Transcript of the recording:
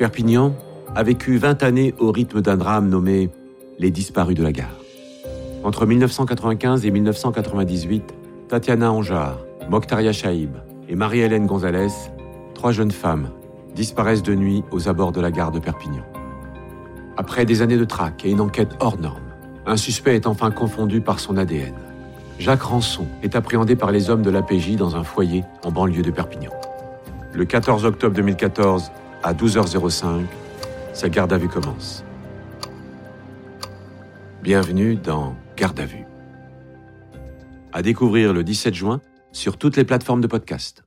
Perpignan a vécu 20 années au rythme d'un drame nommé Les disparus de la gare. Entre 1995 et 1998, Tatiana Anjar, Mokhtaria Chaïb et Marie-Hélène Gonzalez, trois jeunes femmes, disparaissent de nuit aux abords de la gare de Perpignan. Après des années de traque et une enquête hors norme, un suspect est enfin confondu par son ADN. Jacques Rançon est appréhendé par les hommes de l'APJ dans un foyer en banlieue de Perpignan. Le 14 octobre 2014, à 12h05, sa garde à vue commence. Bienvenue dans Garde à vue. À découvrir le 17 juin sur toutes les plateformes de podcast.